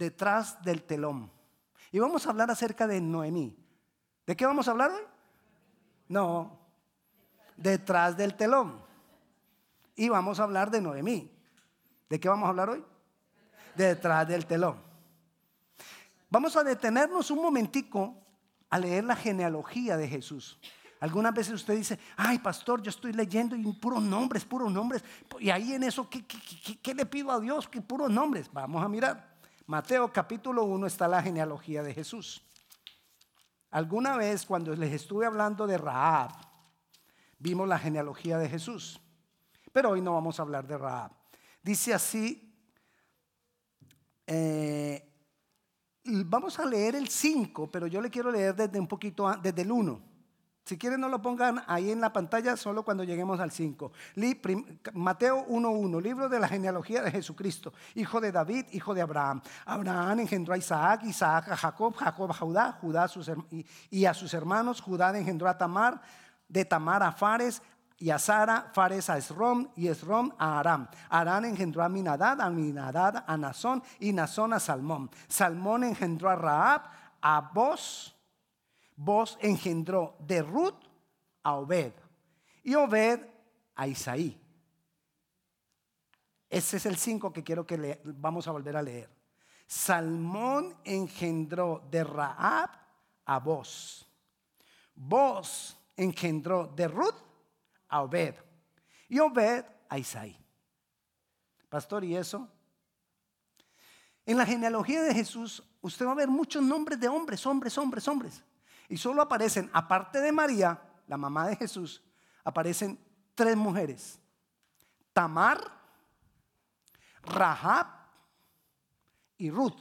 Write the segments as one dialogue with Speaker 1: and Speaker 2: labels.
Speaker 1: detrás del telón. Y vamos a hablar acerca de Noemí. ¿De qué vamos a hablar hoy? No, detrás del telón. Y vamos a hablar de Noemí. ¿De qué vamos a hablar hoy? Detrás del telón. Vamos a detenernos un momentico a leer la genealogía de Jesús. Algunas veces usted dice, ay pastor, yo estoy leyendo y puros nombres, puros nombres. Y ahí en eso, ¿qué, qué le pido a Dios? Que puros nombres. Vamos a mirar. Mateo capítulo 1 está la genealogía de Jesús. Alguna vez cuando les estuve hablando de Raab, vimos la genealogía de Jesús. Pero hoy no vamos a hablar de Raab. Dice así, eh, vamos a leer el 5, pero yo le quiero leer desde un poquito, desde el 1. Si quieren no lo pongan ahí en la pantalla solo cuando lleguemos al 5. Mateo 1.1, libro de la genealogía de Jesucristo, hijo de David, hijo de Abraham. Abraham engendró a Isaac, Isaac a Jacob, Jacob a Judá, Judá a sus, y a sus hermanos, Judá engendró a Tamar, de Tamar a Fares, y a Sara, Fares a Esrom, y Esrom a Aram. Aram engendró a Minadad, a Minadad a Nazón, y Nazón a Salmón. Salmón engendró a Raab, a Boz, Boz engendró de Ruth a Obed, y Obed a Isaí. Ese es el 5 que quiero que le, vamos a volver a leer. Salmón engendró de Raab a Boz. Boz engendró de Ruth a Obed y Obed a Isaí. Pastor, ¿y eso? En la genealogía de Jesús, usted va a ver muchos nombres de hombres, hombres, hombres, hombres. Y solo aparecen, aparte de María, la mamá de Jesús, aparecen tres mujeres. Tamar, Rahab y Ruth.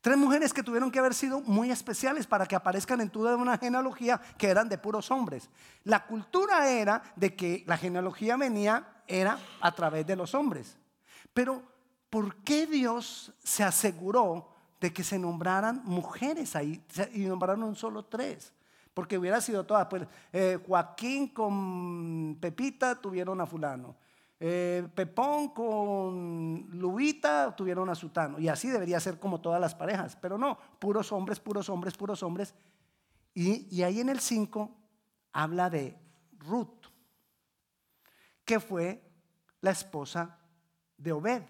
Speaker 1: Tres mujeres que tuvieron que haber sido muy especiales para que aparezcan en toda una genealogía que eran de puros hombres. La cultura era de que la genealogía venía, era a través de los hombres. Pero, ¿por qué Dios se aseguró de que se nombraran mujeres ahí y nombraron solo tres? Porque hubiera sido todas, pues eh, Joaquín con Pepita tuvieron a fulano. Eh, Pepón con Lubita tuvieron a Sutano. Y así debería ser como todas las parejas. Pero no, puros hombres, puros hombres, puros hombres. Y, y ahí en el 5 habla de Ruth, que fue la esposa de Obed.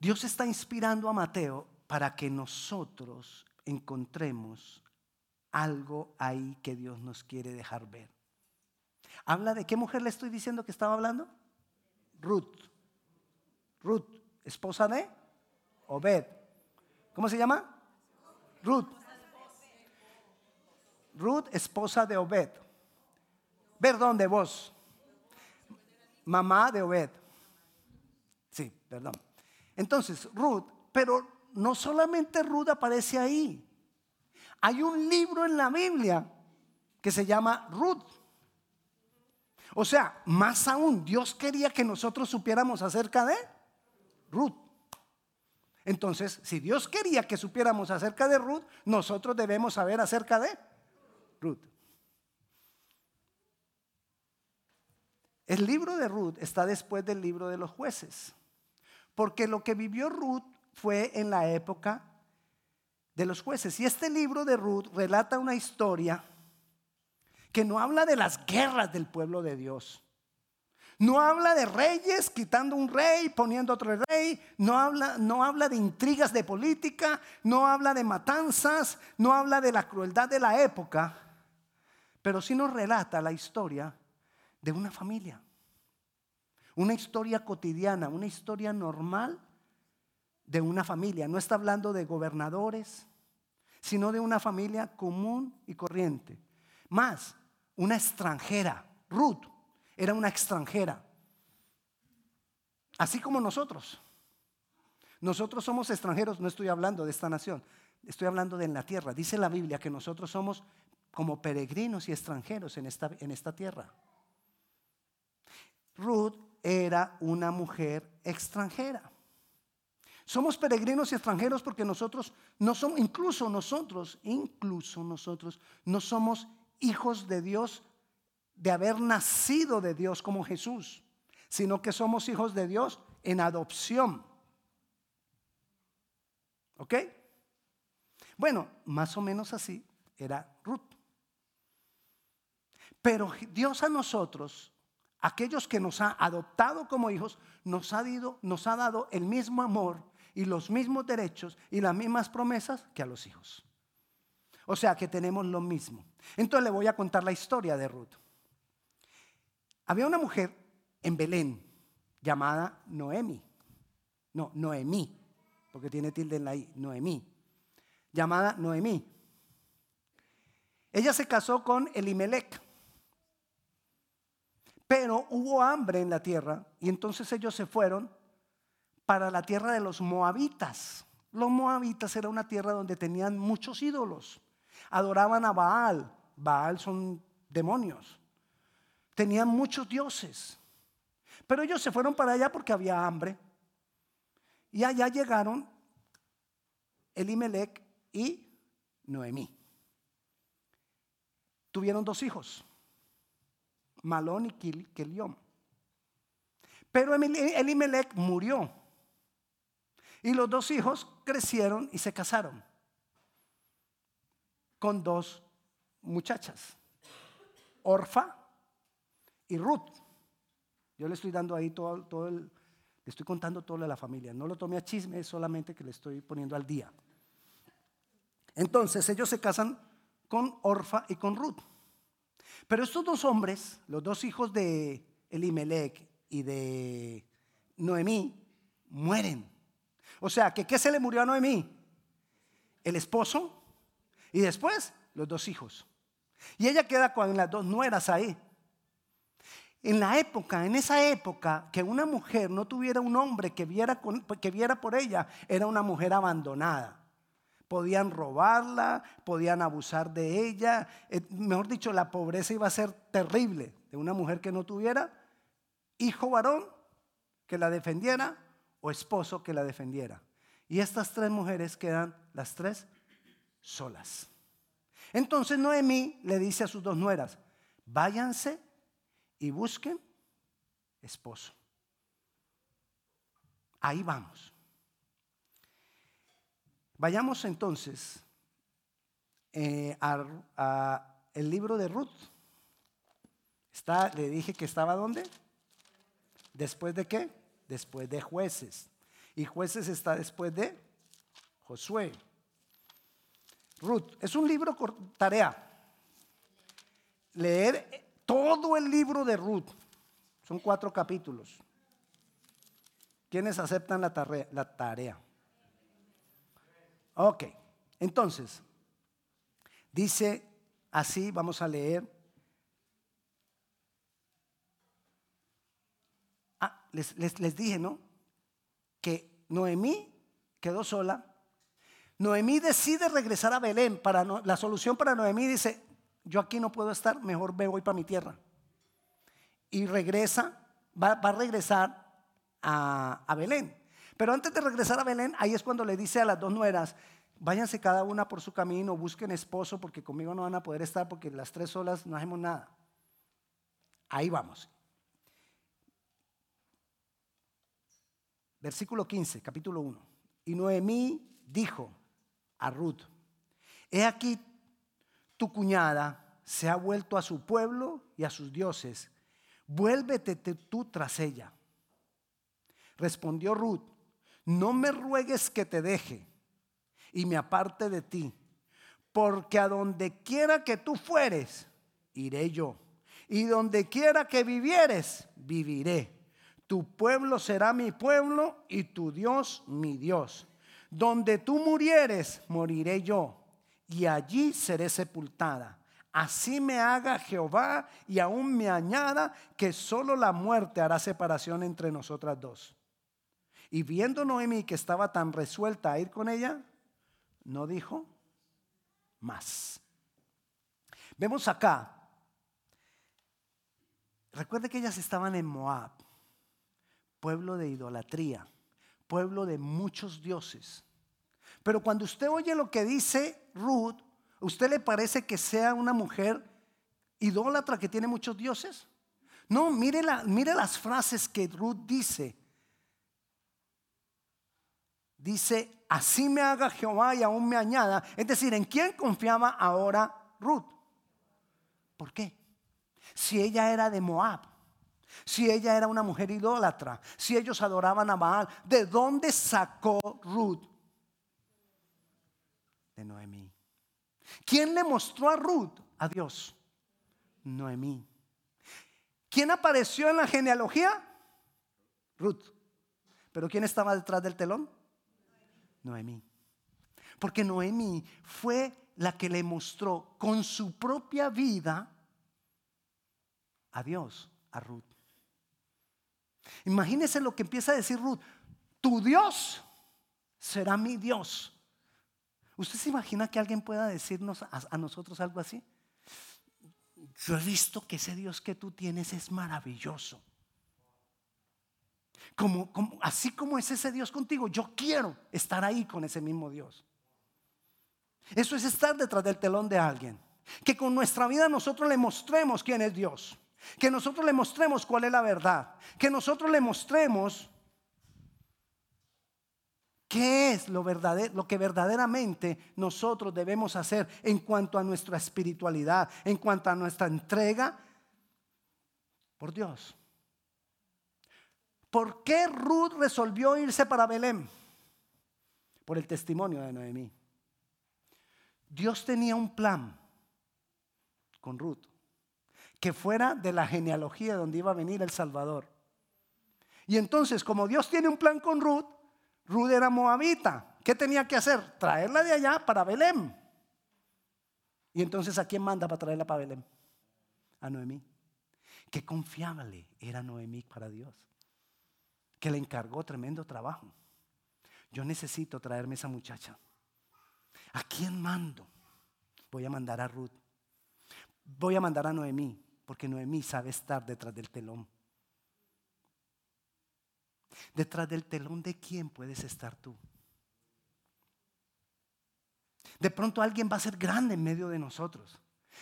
Speaker 1: Dios está inspirando a Mateo para que nosotros encontremos algo ahí que Dios nos quiere dejar ver. ¿Habla de qué mujer le estoy diciendo que estaba hablando? Ruth. Ruth, esposa de Obed. ¿Cómo se llama? Ruth. Ruth, esposa de Obed. Perdón, de vos. Mamá de Obed. Sí, perdón. Entonces, Ruth, pero no solamente Ruth aparece ahí. Hay un libro en la Biblia que se llama Ruth. O sea, más aún, Dios quería que nosotros supiéramos acerca de Ruth. Entonces, si Dios quería que supiéramos acerca de Ruth, nosotros debemos saber acerca de Ruth. El libro de Ruth está después del libro de los jueces, porque lo que vivió Ruth fue en la época de los jueces. Y este libro de Ruth relata una historia que no habla de las guerras del pueblo de Dios. No habla de reyes quitando un rey, poniendo otro rey. No habla, no habla de intrigas de política. No habla de matanzas. No habla de la crueldad de la época. Pero sí nos relata la historia de una familia. Una historia cotidiana, una historia normal de una familia. No está hablando de gobernadores, sino de una familia común y corriente. Más, una extranjera. Ruth era una extranjera. Así como nosotros. Nosotros somos extranjeros, no estoy hablando de esta nación, estoy hablando de en la tierra. Dice la Biblia que nosotros somos como peregrinos y extranjeros en esta, en esta tierra. Ruth era una mujer extranjera. Somos peregrinos y extranjeros porque nosotros no somos, incluso nosotros, incluso nosotros, no somos hijos de Dios, de haber nacido de Dios como Jesús. sino que somos hijos de Dios en adopción. ¿Ok? Bueno, más o menos así era Ruth. Pero Dios a nosotros, aquellos que nos ha adoptado como hijos, nos ha, dado, nos ha dado el mismo amor y los mismos derechos y las mismas promesas que a los hijos. O sea que tenemos lo mismo. Entonces le voy a contar la historia de Ruth. Había una mujer en Belén llamada Noemi. No, Noemí, porque tiene tilde en la I, Noemí. Llamada Noemí. Ella se casó con Elimelech. Pero hubo hambre en la tierra y entonces ellos se fueron para la tierra de los moabitas. Los moabitas era una tierra donde tenían muchos ídolos. Adoraban a Baal. Baal son demonios. Tenían muchos dioses. Pero ellos se fueron para allá porque había hambre. Y allá llegaron Elimelech y Noemí. Tuvieron dos hijos, Malón y Kelión. Pero Elimelech murió. Y los dos hijos crecieron y se casaron con dos muchachas, Orfa y Ruth. Yo le estoy dando ahí todo, todo el, le estoy contando todo lo de la familia. No lo tome a chisme, solamente que le estoy poniendo al día. Entonces ellos se casan con Orfa y con Ruth. Pero estos dos hombres, los dos hijos de Elimelech y de Noemí, mueren. O sea, que ¿qué se le murió a Noemí? El esposo y después los dos hijos. Y ella queda con las dos nueras ahí. En la época, en esa época, que una mujer no tuviera un hombre que viera, que viera por ella, era una mujer abandonada. Podían robarla, podían abusar de ella. Eh, mejor dicho, la pobreza iba a ser terrible de una mujer que no tuviera hijo varón que la defendiera o esposo que la defendiera. Y estas tres mujeres quedan las tres solas. Entonces Noemí le dice a sus dos nueras, váyanse y busquen esposo. Ahí vamos. Vayamos entonces eh, a, el libro de Ruth. Está, le dije que estaba dónde? Después de qué? Después de jueces. Y jueces está después de Josué. Ruth, es un libro tarea. Leer todo el libro de Ruth. Son cuatro capítulos. ¿Quiénes aceptan la tarea? La tarea? Ok, entonces, dice así, vamos a leer. Ah, les, les dije, ¿no? Que Noemí quedó sola. Noemí decide regresar a Belén. Para la solución para Noemí dice, yo aquí no puedo estar, mejor me voy para mi tierra. Y regresa, va, a regresar a, a Belén. Pero antes de regresar a Belén, ahí es cuando le dice a las dos nueras, váyanse cada una por su camino, busquen esposo porque conmigo no van a poder estar porque las tres solas no hacemos nada. Ahí vamos. Versículo 15, capítulo 1. Y Noemí dijo a Ruth, he aquí tu cuñada se ha vuelto a su pueblo y a sus dioses. Vuélvete tú tras ella. Respondió Ruth, no me ruegues que te deje y me aparte de ti, porque a donde quiera que tú fueres, iré yo. Y donde quiera que vivieres, viviré. Tu pueblo será mi pueblo y tu Dios mi Dios. Donde tú murieres, moriré yo y allí seré sepultada. Así me haga Jehová y aún me añada que solo la muerte hará separación entre nosotras dos. Y viendo Noemi que estaba tan resuelta a ir con ella, no dijo más. Vemos acá, recuerde que ellas estaban en Moab, pueblo de idolatría, pueblo de muchos dioses. Pero cuando usted oye lo que dice Ruth, ¿usted le parece que sea una mujer idólatra que tiene muchos dioses? No, mire, la, mire las frases que Ruth dice. Dice, así me haga Jehová y aún me añada. Es decir, ¿en quién confiaba ahora Ruth? ¿Por qué? Si ella era de Moab, si ella era una mujer idólatra, si ellos adoraban a Baal, ¿de dónde sacó Ruth? De Noemí. ¿Quién le mostró a Ruth? A Dios. Noemí. ¿Quién apareció en la genealogía? Ruth. ¿Pero quién estaba detrás del telón? Noemí. Porque Noemí fue la que le mostró con su propia vida a Dios, a Ruth. Imagínese lo que empieza a decir Ruth. Tu Dios será mi Dios. ¿Usted se imagina que alguien pueda decirnos a, nosotros algo así? Yo he visto que ese Dios que tú tienes es maravilloso. Como, así como es ese Dios contigo, yo quiero estar ahí con ese mismo Dios. Eso es estar detrás del telón de alguien. Que con nuestra vida nosotros le mostremos quién es Dios. Que nosotros le mostremos cuál es la verdad. Que nosotros le mostremos qué es lo, verdadero, lo que verdaderamente nosotros debemos hacer en cuanto a nuestra espiritualidad, en cuanto a nuestra entrega por Dios. ¿Por qué Ruth resolvió irse para Belén? Por el testimonio de Noemí. Dios tenía un plan con Ruth, que fuera de la genealogía donde iba a venir el Salvador. Y entonces, como Dios tiene un plan con Ruth, Ruth era moabita. ¿Qué tenía que hacer? Traerla de allá para Belén. Y entonces, ¿a quién manda para traerla para Belén? A Noemí. Qué confiable era Noemí para Dios que le encargó tremendo trabajo. Yo necesito traerme esa muchacha. ¿A quién mando? Voy a mandar a Ruth. Voy a mandar a Noemí, porque Noemí sabe estar detrás del telón. Detrás del telón de quién puedes estar tú. De pronto alguien va a ser grande en medio de nosotros.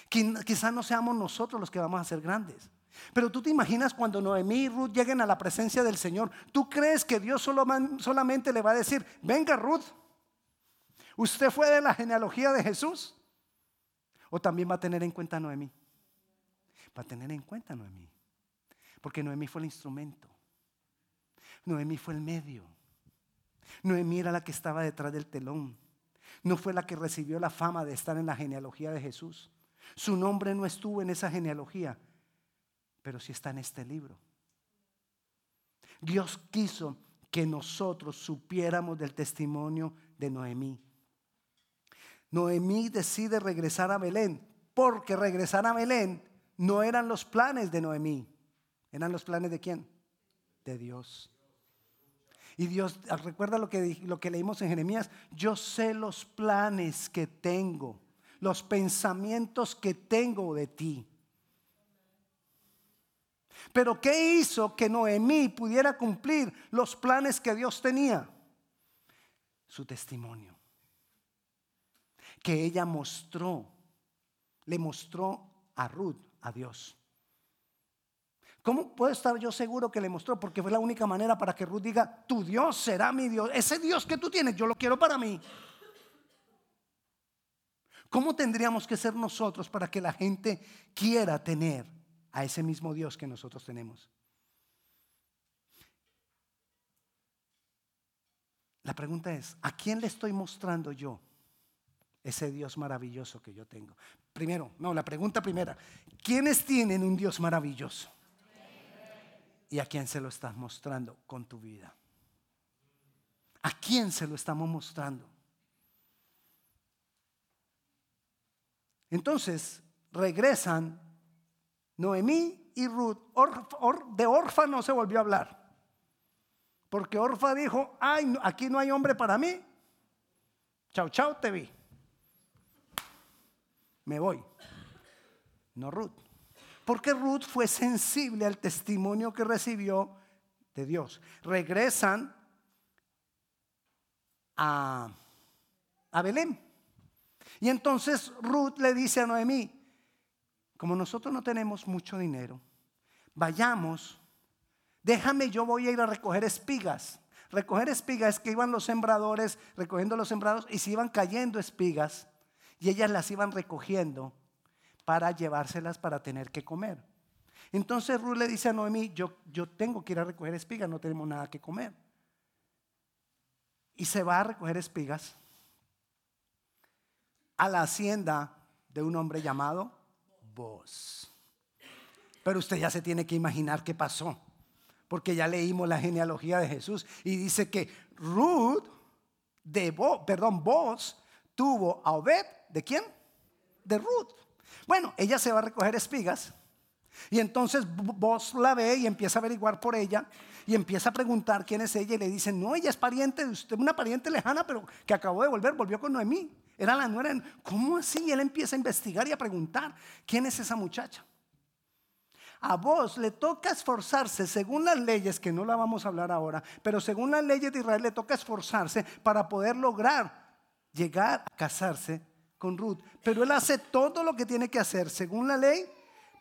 Speaker 1: Quizás no seamos nosotros los que vamos a ser grandes. Pero tú te imaginas cuando Noemí y Ruth lleguen a la presencia del Señor, ¿tú crees que Dios solamente le va a decir, venga Ruth, usted fue de la genealogía de Jesús? ¿O también va a tener en cuenta Noemí? Va a tener en cuenta Noemí. Porque Noemí fue el instrumento. Noemí fue el medio. Noemí era la que estaba detrás del telón. No fue la que recibió la fama de estar en la genealogía de Jesús. Su nombre no estuvo en esa genealogía, pero sí está en este libro. Dios quiso que nosotros supiéramos del testimonio de Noemí. Noemí decide regresar a Belén, porque regresar a Belén no eran los planes de Noemí, eran los planes de quién? De Dios. Y Dios, recuerda lo que, lo que leímos en Jeremías, yo sé los planes que tengo, los pensamientos que tengo de ti pero ¿qué hizo que Noemí pudiera cumplir los planes que Dios tenía? Su testimonio. Que ella mostró, le mostró a Ruth, a Dios. ¿Cómo puedo estar yo seguro que le mostró? Porque fue la única manera para que Ruth diga, tu Dios será mi Dios. Ese Dios que tú tienes, yo lo quiero para mí. ¿Cómo tendríamos que ser nosotros para que la gente quiera tener a ese mismo Dios que nosotros tenemos. La pregunta es, ¿a quién le estoy mostrando yo ese Dios maravilloso que yo tengo? Primero, no, la pregunta primera, ¿quiénes tienen un Dios maravilloso? ¿Y a quién se lo estás mostrando con tu vida? ¿A quién se lo estamos mostrando? Entonces, regresan Noemí y Ruth, de Orfa no se volvió a hablar. Porque Orfa dijo, ay, aquí no hay hombre para mí. Chau, chau, te vi. Me voy. No Ruth. Porque Ruth fue sensible al testimonio que recibió de Dios. Regresan a, a Belén. Y entonces Ruth le dice a Noemí, como nosotros no tenemos mucho dinero, vayamos, déjame, yo voy a ir a recoger espigas. Recoger espigas es que iban los sembradores recogiendo los sembrados y se iban cayendo espigas y ellas las iban recogiendo para llevárselas para tener que comer. Entonces Ruth le dice a Noemí, yo, yo tengo que ir a recoger espigas, no tenemos nada que comer. Y se va a recoger espigas a la hacienda de un hombre llamado Boz. Pero usted ya se tiene que imaginar qué pasó, porque ya leímos la genealogía de Jesús y dice que Ruth de perdón, Boz tuvo a Obed, ¿de quién? De Ruth. Bueno, ella se va a recoger espigas y entonces vos la ve y empieza a averiguar por ella y empieza a preguntar quién es ella y le dicen, no, ella es pariente de usted, una pariente lejana, pero que acabó de volver, volvió con Noemí. Era la nuera. ¿Cómo así? Y él empieza a investigar y a preguntar, ¿quién es esa muchacha? A vos le toca esforzarse, según las leyes, que no la vamos a hablar ahora, pero según las leyes de Israel le toca esforzarse para poder lograr llegar a casarse con Ruth. Pero él hace todo lo que tiene que hacer, según la ley,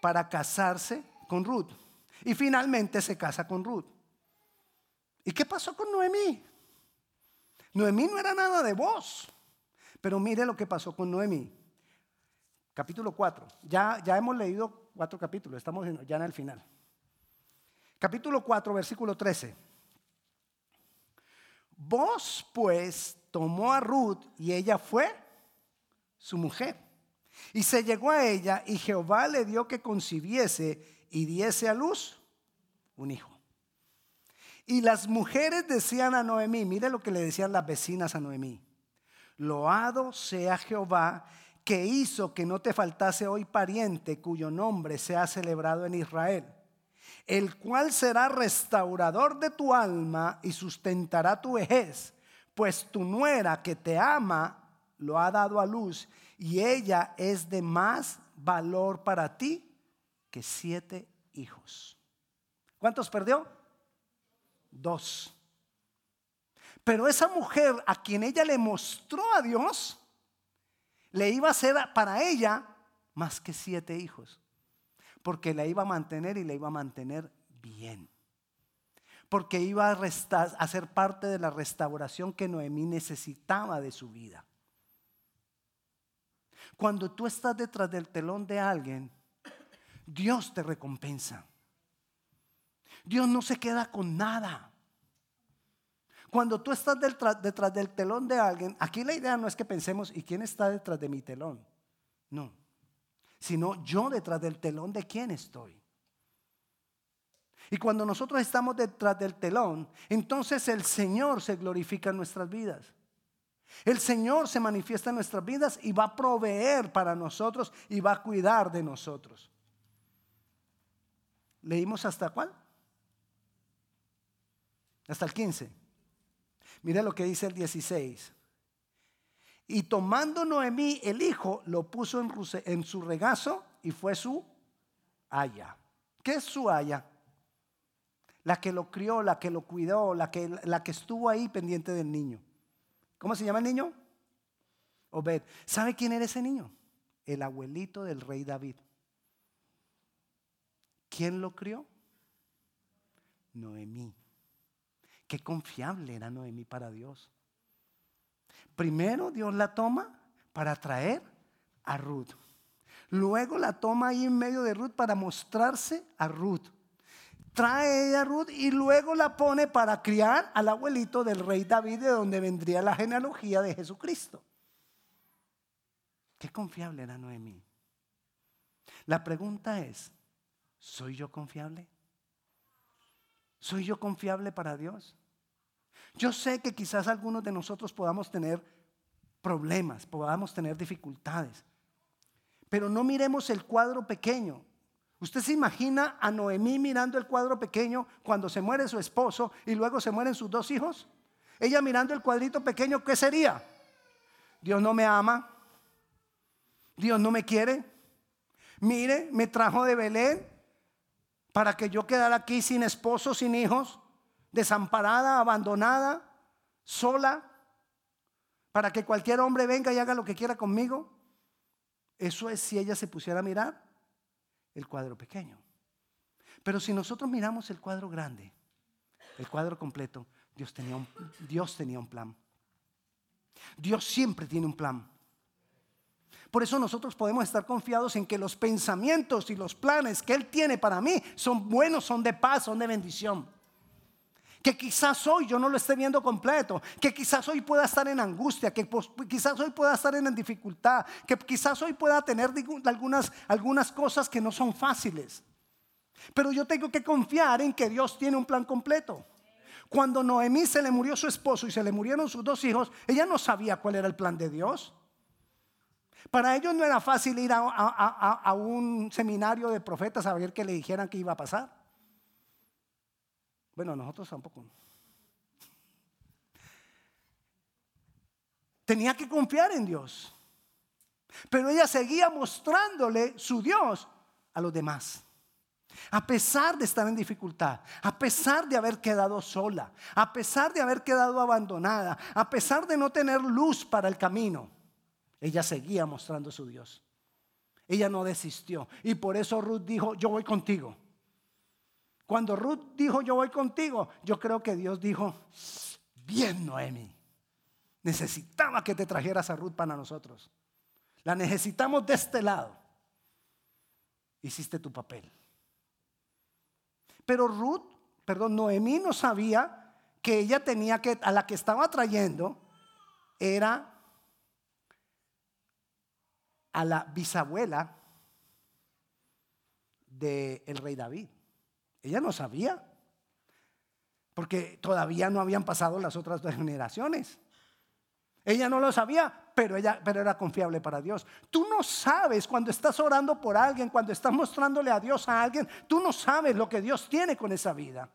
Speaker 1: para casarse con Ruth. Y finalmente se casa con Ruth. ¿Y qué pasó con Noemí? Noemí no era nada de vos. Pero mire lo que pasó con Noemí. Capítulo 4. Ya, ya hemos leído cuatro capítulos, estamos ya en el final. Capítulo 4, versículo 13. Vos pues tomó a Ruth y ella fue su mujer. Y se llegó a ella y Jehová le dio que concibiese y diese a luz un hijo. Y las mujeres decían a Noemí, mire lo que le decían las vecinas a Noemí, loado sea Jehová que hizo que no te faltase hoy pariente cuyo nombre sea celebrado en Israel, el cual será restaurador de tu alma y sustentará tu vejez, pues tu nuera que te ama lo ha dado a luz y ella es de más valor para ti que siete hijos. ¿Cuántos perdió? Dos. Pero esa mujer a quien ella le mostró a Dios, le iba a ser para ella más que siete hijos. Porque la iba a mantener y la iba a mantener bien. Porque iba a, a ser parte de la restauración que Noemí necesitaba de su vida. Cuando tú estás detrás del telón de alguien, Dios te recompensa. Dios no se queda con nada. Cuando tú estás detrás, del telón de alguien, aquí la idea no es que pensemos, ¿y quién está detrás de mi telón? No, sino yo detrás del telón de quién estoy. Y cuando nosotros estamos detrás del telón, entonces el Señor se glorifica en nuestras vidas. El Señor se manifiesta en nuestras vidas y va a proveer para nosotros y va a cuidar de nosotros. ¿Leímos hasta cuál? Hasta el 15. Mira lo que dice el 16. Y tomando Noemí el hijo, lo puso en, su regazo y fue su haya. ¿Qué es su haya? La que lo crió, la que lo cuidó, la que, la que estuvo ahí pendiente del niño. ¿Cómo se llama el niño? Obed. ¿Sabe quién era ese niño? El abuelito del rey David. ¿Quién lo crió? Noemí. Qué confiable era Noemí para Dios. Primero Dios la toma para traer a Ruth. Luego la toma ahí en medio de Ruth para mostrarse a Ruth trae a Ruth y luego la pone para criar al abuelito del rey David, de donde vendría la genealogía de Jesucristo. Qué confiable era Noemí. La pregunta es, ¿soy yo confiable? ¿Soy yo confiable para Dios? Yo sé que quizás algunos de nosotros podamos tener problemas, podamos tener dificultades, pero no miremos el cuadro pequeño. ¿Usted se imagina a Noemí mirando el cuadro pequeño cuando se muere su esposo y luego se mueren sus dos hijos? Ella mirando el cuadrito pequeño, ¿qué sería? Dios no me ama. Dios no me quiere. Mire, me trajo de Belén para que yo quedara aquí sin esposo, sin hijos, desamparada, abandonada, sola, para que cualquier hombre venga y haga lo que quiera conmigo. Eso es si ella se pusiera a mirar el cuadro pequeño. Pero si nosotros miramos el cuadro grande, el cuadro completo, Dios tenía un, Dios tenía un plan. Dios siempre tiene un plan. Por eso nosotros podemos estar confiados en que los pensamientos y los planes que Él tiene para mí son buenos, son de paz, son de bendición. Que quizás hoy yo no lo esté viendo completo, que quizás hoy pueda estar en angustia, que quizás hoy pueda estar en dificultad, que quizás hoy pueda tener algunas, algunas cosas que no son fáciles. Pero yo tengo que confiar en que Dios tiene un plan completo. Cuando Noemí se le murió su esposo y se le murieron sus dos hijos, ella no sabía cuál era el plan de Dios. Para ellos no era fácil ir a, un seminario de profetas a ver que le dijeran qué iba a pasar. Bueno, nosotros tampoco. Tenía que confiar en Dios. Pero ella seguía mostrándole su Dios a los demás. A pesar de estar en dificultad, a pesar de haber quedado sola, a pesar de haber quedado abandonada, a pesar de no tener luz para el camino, ella seguía mostrando su Dios. Ella no desistió. Y por eso Ruth dijo, yo voy contigo. Cuando Ruth dijo, yo voy contigo, yo creo que Dios dijo, bien Noemi, necesitaba que te trajeras a Ruth para nosotros. La necesitamos de este lado. Hiciste tu papel. Pero Ruth, perdón, Noemí no sabía que ella tenía que, a la que estaba trayendo, era a la bisabuela del rey David. Ella no sabía, porque todavía no habían pasado las otras dos generaciones. Ella no lo sabía, pero ella pero era confiable para Dios. Tú no sabes cuando estás orando por alguien, cuando estás mostrándole a Dios a alguien, tú no sabes lo que Dios tiene con esa vida.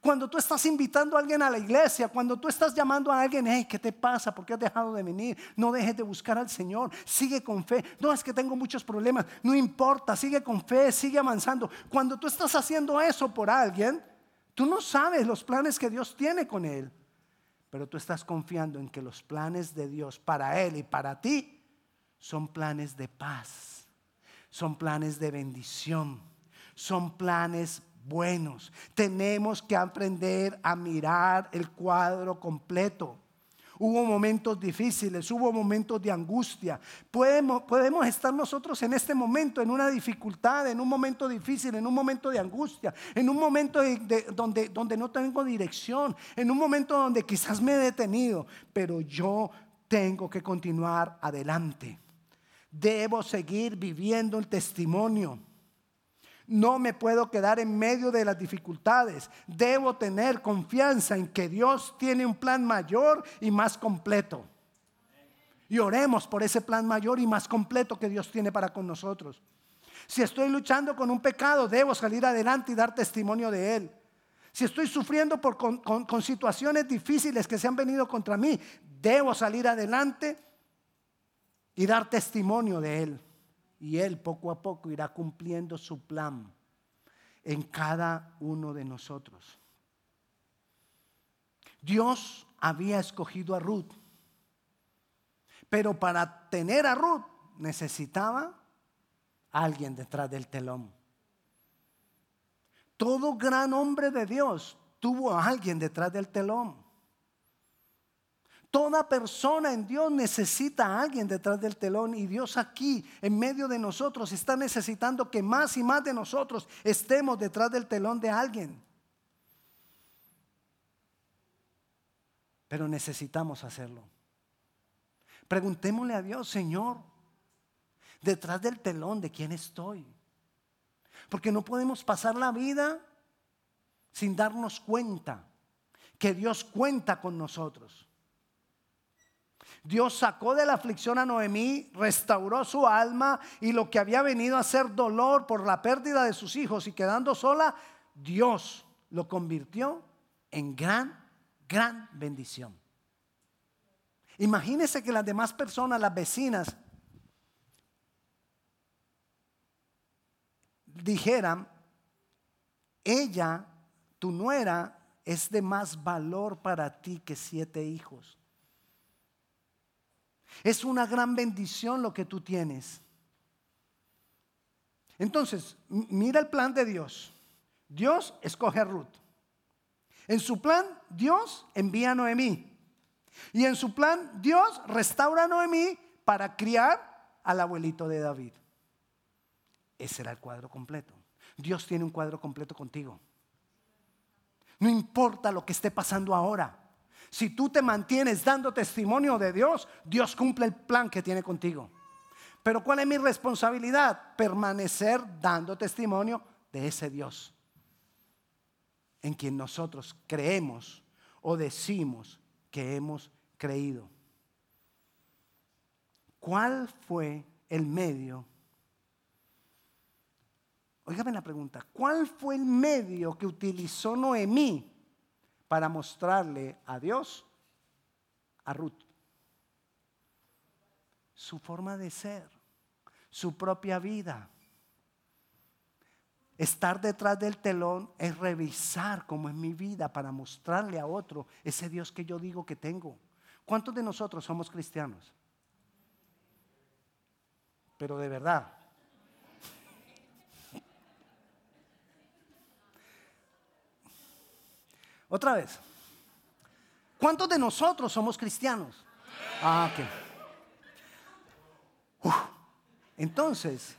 Speaker 1: Cuando tú estás invitando a alguien a la iglesia, cuando tú estás llamando a alguien, hey, ¿qué te pasa? ¿Por qué has dejado de venir? No dejes de buscar al Señor, sigue con fe. No es que tengo muchos problemas, no importa, sigue con fe, sigue avanzando. Cuando tú estás haciendo eso por alguien, tú no sabes los planes que Dios tiene con él pero tú estás confiando en que los planes de Dios para Él y para ti son planes de paz, son planes de bendición, son planes buenos. Tenemos que aprender a mirar el cuadro completo. Hubo momentos difíciles, hubo momentos de angustia. Podemos, podemos, estar nosotros en este momento en una dificultad, en un momento difícil, en un momento de angustia, en un momento donde, donde no tengo dirección, en un momento donde quizás me he detenido, pero yo tengo que continuar adelante. Debo seguir viviendo el testimonio. No me puedo quedar en medio de las dificultades. Debo tener confianza en que Dios tiene un plan mayor y más completo. Y oremos por ese plan mayor y más completo que Dios tiene para con nosotros. Si estoy luchando con un pecado, debo salir adelante y dar testimonio de él. Si estoy sufriendo por, con, con situaciones difíciles que se han venido contra mí, debo salir adelante y dar testimonio de él y Él poco a poco irá cumpliendo su plan en cada uno de nosotros. Dios había escogido a Ruth, pero para tener a Ruth necesitaba alguien detrás del telón. Todo gran hombre de Dios tuvo a alguien detrás del telón. Toda persona en Dios necesita a alguien detrás del telón y Dios aquí, en medio de nosotros, está necesitando que más y más de nosotros estemos detrás del telón de alguien. Pero necesitamos hacerlo. Preguntémosle a Dios, Señor, detrás del telón de quién estoy. Porque no podemos pasar la vida sin darnos cuenta que Dios cuenta con nosotros. Dios sacó de la aflicción a Noemí, restauró su alma y lo que había venido a ser dolor por la pérdida de sus hijos y quedando sola, Dios lo convirtió en gran, gran bendición. Imagínese que las demás personas, las vecinas, dijeran, ella, tu nuera, es de más valor para ti que siete hijos. Es una gran bendición lo que tú tienes. Entonces, mira el plan de Dios. Dios escoge a Ruth. En su plan, Dios envía a Noemí. Y en su plan, Dios restaura a Noemí para criar al abuelito de David. Ese era el cuadro completo. Dios tiene un cuadro completo contigo. No importa lo que esté pasando ahora. Si tú te mantienes dando testimonio de Dios, Dios cumple el plan que tiene contigo. Pero ¿cuál es mi responsabilidad? Permanecer dando testimonio de ese Dios en quien nosotros creemos o decimos que hemos creído. ¿Cuál fue el medio? Óigame la pregunta, ¿cuál fue el medio que utilizó Noemí para mostrarle a Dios a Ruth? Su forma de ser su propia vida. Estar detrás del telón es revisar cómo es mi vida para mostrarle a otro ese Dios que yo digo que tengo. ¿Cuántos de nosotros somos cristianos? Pero de verdad. Otra vez. ¿Cuántos de nosotros somos cristianos? Ah, ok. Entonces,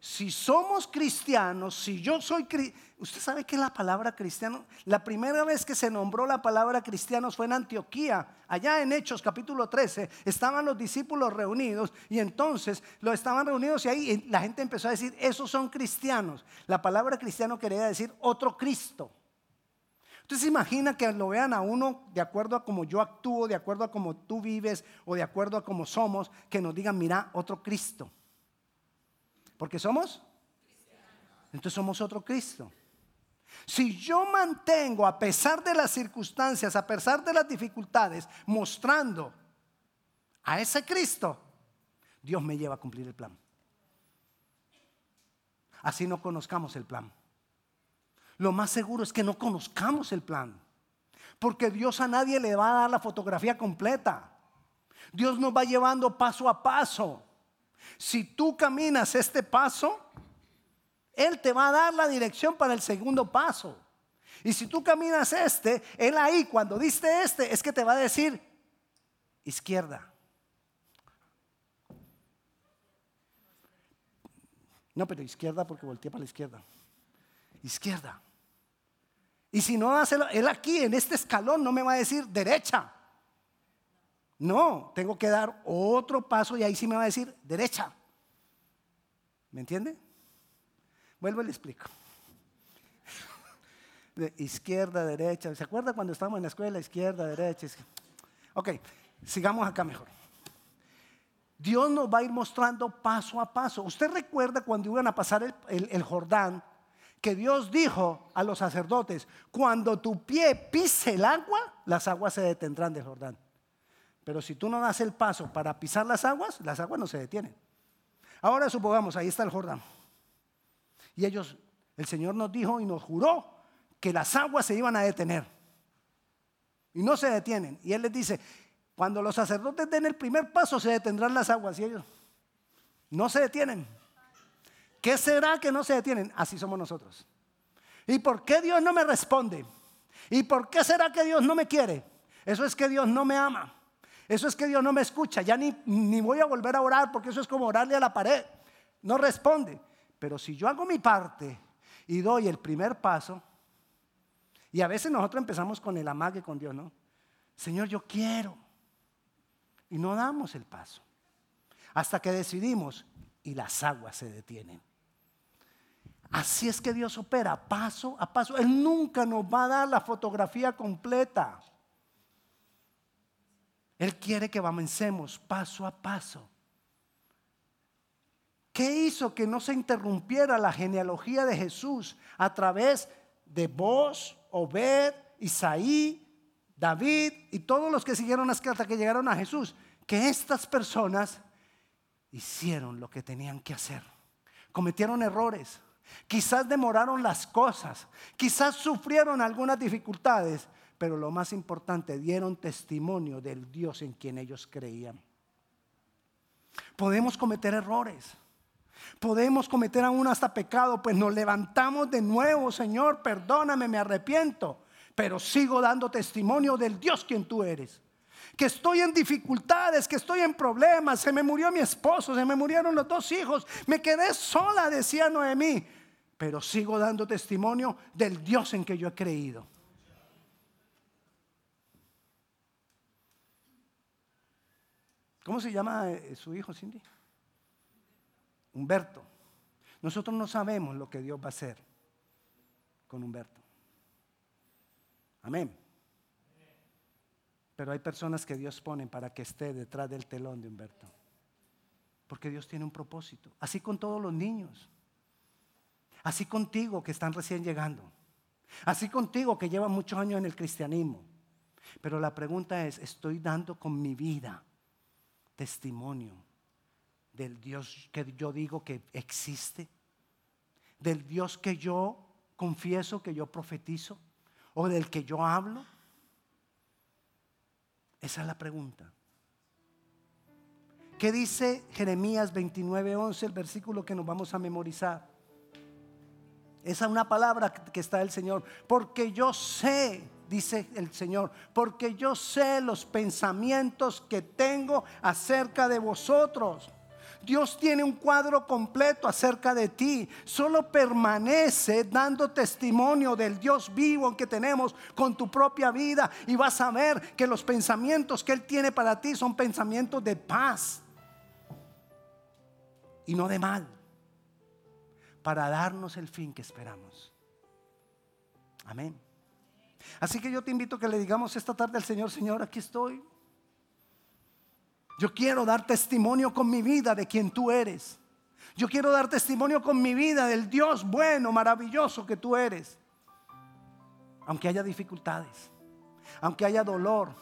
Speaker 1: si somos cristianos, si yo soy cristiano, usted sabe que la palabra cristiano, la primera vez que se nombró la palabra cristianos fue en Antioquía, allá en Hechos capítulo 13, estaban los discípulos reunidos y entonces lo estaban reunidos y ahí la gente empezó a decir, esos son cristianos. La palabra cristiano quería decir otro Cristo. Se imagina que lo vean a uno de acuerdo a cómo yo actúo, de acuerdo a cómo tú vives o de acuerdo a cómo somos, que nos digan, mira, otro Cristo. Porque somos, entonces somos otro Cristo. Si yo mantengo, a pesar de las circunstancias, a pesar de las dificultades, mostrando a ese Cristo, Dios me lleva a cumplir el plan. Así no conozcamos el plan. Lo más seguro es que no conozcamos el plan. Porque Dios a nadie le va a dar la fotografía completa. Dios nos va llevando paso a paso. Si tú caminas este paso, Él te va a dar la dirección para el segundo paso. Y si tú caminas este, Él ahí, cuando diste este, es que te va a decir izquierda. No, pero izquierda porque volteé para la izquierda. Izquierda. Y si no hace, Él aquí en este escalón no me va a decir derecha. No, tengo que dar otro paso y ahí sí me va a decir derecha. ¿Me entiende? Vuelvo y le explico. De izquierda, derecha. ¿Se acuerda cuando estábamos en la escuela? Izquierda, derecha. Ok, sigamos acá mejor. Dios nos va a ir mostrando paso a paso. Usted recuerda cuando iban a pasar el, el Jordán, que Dios dijo a los sacerdotes, cuando tu pie pise el agua, las aguas se detendrán del Jordán. Pero si tú no das el paso para pisar las aguas, las aguas no se detienen. Ahora supongamos, ahí está el Jordán. Y ellos, el Señor nos dijo y nos juró que las aguas se iban a detener. Y no se detienen. Y Él les dice, cuando los sacerdotes den el primer paso se detendrán las aguas. Y ellos no se detienen. ¿Qué será que no se detienen? Así somos nosotros. ¿Y por qué Dios no me responde? ¿Y por qué será que Dios no me quiere? Eso es que Dios no me ama. Eso es que Dios no me escucha. Ya ni, ni voy a volver a orar porque eso es como orarle a la pared. No responde. Pero si yo hago mi parte y doy el primer paso, y a veces nosotros empezamos con el amague con Dios, ¿no? Señor, yo quiero. Y no damos el paso. Hasta que decidimos y las aguas se detienen. Así es que Dios opera paso a paso. Él nunca nos va a dar la fotografía completa. Él quiere que avancemos paso a paso. ¿Qué hizo que no se interrumpiera la genealogía de Jesús a través de vos, Obed, Isaí, David y todos los que siguieron cartas que llegaron a Jesús? Que estas personas hicieron lo que tenían que hacer. Cometieron errores. Quizás demoraron las cosas. Quizás sufrieron algunas dificultades pero lo más importante, dieron testimonio del Dios en quien ellos creían. Podemos cometer errores, Podemos cometer aún hasta pecado, pues nos levantamos de nuevo, Señor, perdóname, me arrepiento, pero sigo dando testimonio del Dios quien tú eres. Que estoy en dificultades, que estoy en problemas, se me murió mi esposo, se me murieron los dos hijos, me quedé sola, decía Noemí, pero sigo dando testimonio del Dios en que yo he creído. ¿Cómo se llama eh, su hijo, Cindy? Humberto. Nosotros no sabemos lo que Dios va a hacer con Humberto. Amén. Pero hay personas que Dios pone para que esté detrás del telón de Humberto. Porque Dios tiene un propósito. Así con todos los niños. Así contigo que están recién llegando. Así contigo que llevan muchos años en el cristianismo. Pero la pregunta es, ¿estoy dando con mi vida testimonio del Dios que yo digo que existe, del Dios que yo confieso, que yo profetizo, o del que yo hablo? Esa es la pregunta. ¿Qué dice Jeremías 29:11, el versículo que nos vamos a memorizar? Esa es una palabra que está el Señor. Porque yo sé, dice el Señor, porque yo sé los pensamientos que tengo acerca de vosotros Dios tiene un cuadro completo acerca de ti. Solo permanece dando testimonio del Dios vivo que tenemos con tu propia vida y vas a ver que los pensamientos que Él tiene para ti son pensamientos de paz y no de mal, para darnos el fin que esperamos. Amén. Así que yo te invito a que le digamos esta tarde al Señor, Señor, aquí estoy. Yo quiero dar testimonio con mi vida de quien tú eres. Yo quiero dar testimonio con mi vida del Dios bueno, maravilloso que tú eres. Aunque haya dificultades, aunque haya dolor.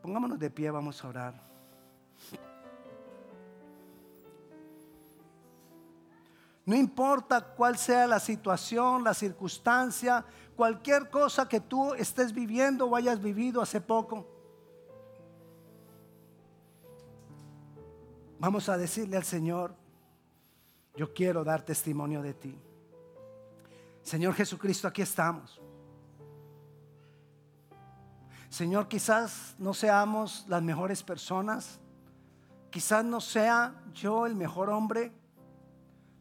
Speaker 1: Pongámonos de pie, vamos a orar. No importa cuál sea la situación, la circunstancia, cualquier cosa que tú estés viviendo o hayas vivido hace poco. Vamos a decirle al Señor, yo quiero dar testimonio de ti. Señor Jesucristo, aquí estamos. Señor, quizás no seamos las mejores personas, quizás no sea yo el mejor hombre,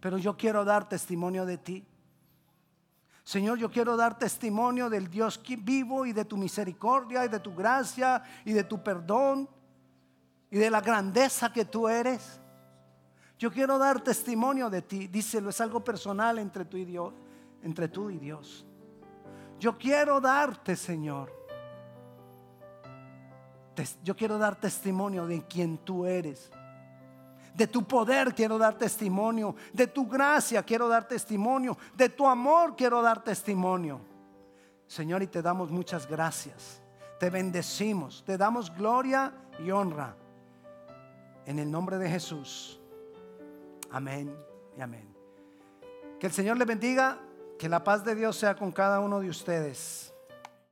Speaker 1: pero yo quiero dar testimonio de ti. Señor, yo quiero dar testimonio del Dios vivo y de tu misericordia y de tu gracia y de tu perdón y de la grandeza que tú eres. Yo quiero dar testimonio de ti. Díselo, es algo personal entre tú y Dios, entre tú y Dios. Yo quiero darte, Señor. Yo quiero dar testimonio de quien tú eres. De tu poder quiero dar testimonio. De tu gracia quiero dar testimonio. De tu amor quiero dar testimonio. Señor, y te damos muchas gracias. Te bendecimos. Te damos gloria y honra. En el nombre de Jesús. Amén y amén. Que el Señor le bendiga. Que la paz de Dios sea con cada uno de ustedes.